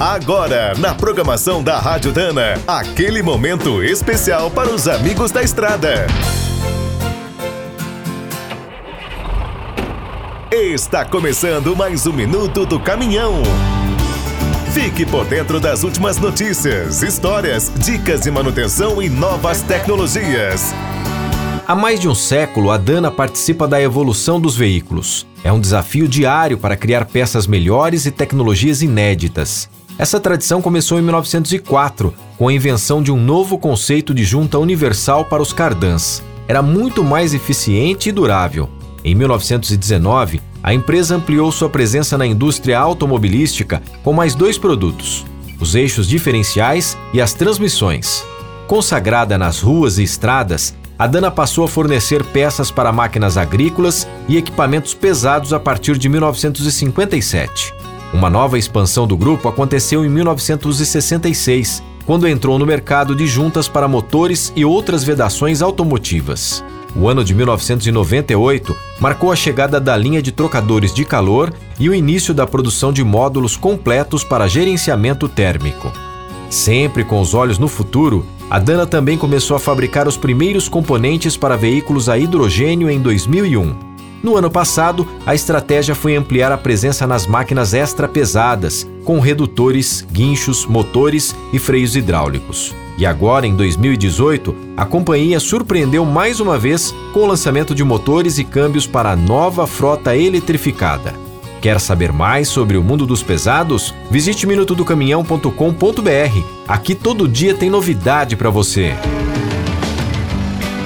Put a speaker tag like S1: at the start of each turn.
S1: Agora, na programação da Rádio Dana, aquele momento especial para os amigos da estrada. Está começando mais um minuto do caminhão. Fique por dentro das últimas notícias, histórias, dicas de manutenção e novas tecnologias.
S2: Há mais de um século, a Dana participa da evolução dos veículos. É um desafio diário para criar peças melhores e tecnologias inéditas. Essa tradição começou em 1904, com a invenção de um novo conceito de junta universal para os cardãs. Era muito mais eficiente e durável. Em 1919, a empresa ampliou sua presença na indústria automobilística com mais dois produtos: os eixos diferenciais e as transmissões. Consagrada nas ruas e estradas, a Dana passou a fornecer peças para máquinas agrícolas e equipamentos pesados a partir de 1957. Uma nova expansão do grupo aconteceu em 1966, quando entrou no mercado de juntas para motores e outras vedações automotivas. O ano de 1998 marcou a chegada da linha de trocadores de calor e o início da produção de módulos completos para gerenciamento térmico. Sempre com os olhos no futuro, a Dana também começou a fabricar os primeiros componentes para veículos a hidrogênio em 2001. No ano passado, a estratégia foi ampliar a presença nas máquinas extra pesadas, com redutores, guinchos, motores e freios hidráulicos. E agora, em 2018, a companhia surpreendeu mais uma vez com o lançamento de motores e câmbios para a nova frota eletrificada. Quer saber mais sobre o mundo dos pesados? Visite minutodocaminhão.com.br. Aqui todo dia tem novidade para você.